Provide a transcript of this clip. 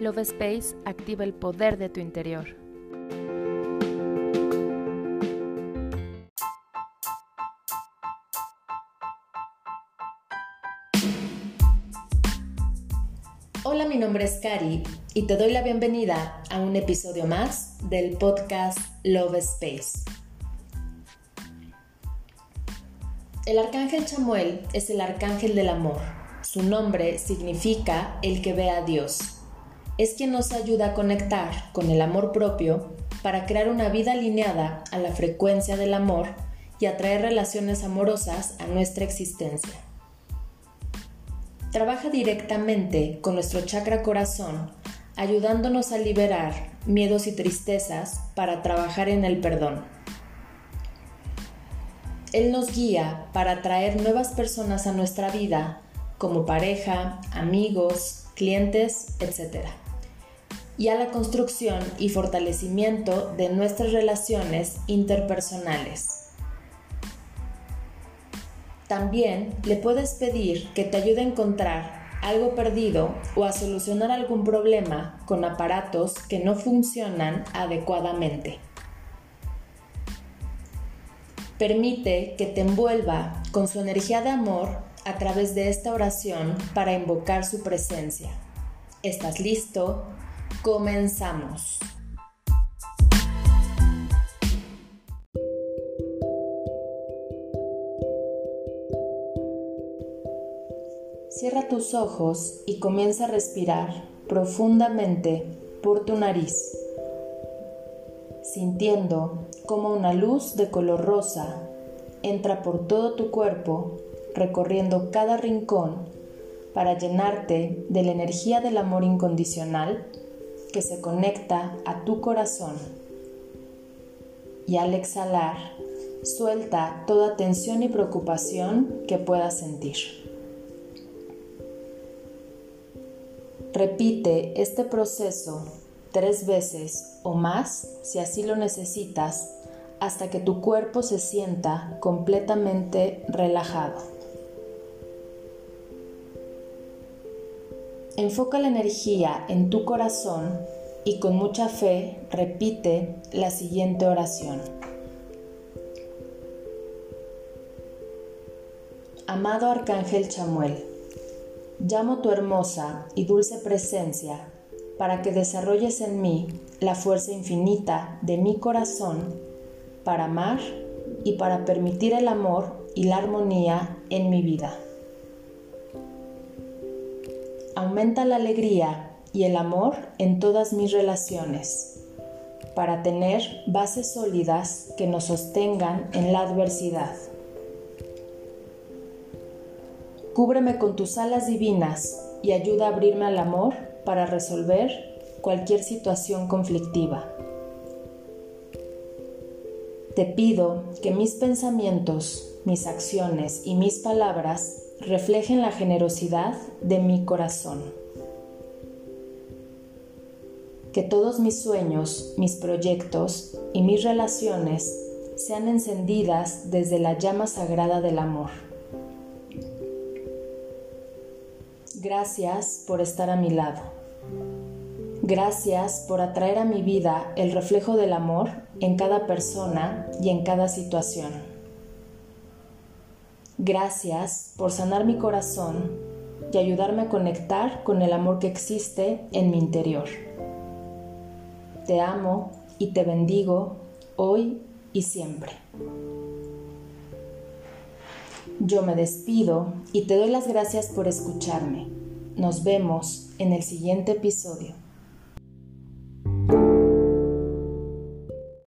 Love Space activa el poder de tu interior. Hola, mi nombre es Cari y te doy la bienvenida a un episodio más del podcast Love Space. El arcángel Chamuel es el arcángel del amor. Su nombre significa el que ve a Dios es quien nos ayuda a conectar con el amor propio para crear una vida alineada a la frecuencia del amor y atraer relaciones amorosas a nuestra existencia. Trabaja directamente con nuestro chakra corazón, ayudándonos a liberar miedos y tristezas para trabajar en el perdón. Él nos guía para atraer nuevas personas a nuestra vida, como pareja, amigos, clientes, etc y a la construcción y fortalecimiento de nuestras relaciones interpersonales. También le puedes pedir que te ayude a encontrar algo perdido o a solucionar algún problema con aparatos que no funcionan adecuadamente. Permite que te envuelva con su energía de amor a través de esta oración para invocar su presencia. ¿Estás listo? Comenzamos. Cierra tus ojos y comienza a respirar profundamente por tu nariz, sintiendo como una luz de color rosa entra por todo tu cuerpo, recorriendo cada rincón para llenarte de la energía del amor incondicional que se conecta a tu corazón. Y al exhalar, suelta toda tensión y preocupación que puedas sentir. Repite este proceso tres veces o más si así lo necesitas hasta que tu cuerpo se sienta completamente relajado. Enfoca la energía en tu corazón y con mucha fe repite la siguiente oración. Amado Arcángel Chamuel, llamo tu hermosa y dulce presencia para que desarrolles en mí la fuerza infinita de mi corazón para amar y para permitir el amor y la armonía en mi vida aumenta la alegría y el amor en todas mis relaciones, para tener bases sólidas que nos sostengan en la adversidad. Cúbreme con tus alas divinas y ayuda a abrirme al amor para resolver cualquier situación conflictiva. Te pido que mis pensamientos, mis acciones y mis palabras reflejen la generosidad de mi corazón. Que todos mis sueños, mis proyectos y mis relaciones sean encendidas desde la llama sagrada del amor. Gracias por estar a mi lado. Gracias por atraer a mi vida el reflejo del amor en cada persona y en cada situación. Gracias por sanar mi corazón y ayudarme a conectar con el amor que existe en mi interior. Te amo y te bendigo hoy y siempre. Yo me despido y te doy las gracias por escucharme. Nos vemos en el siguiente episodio.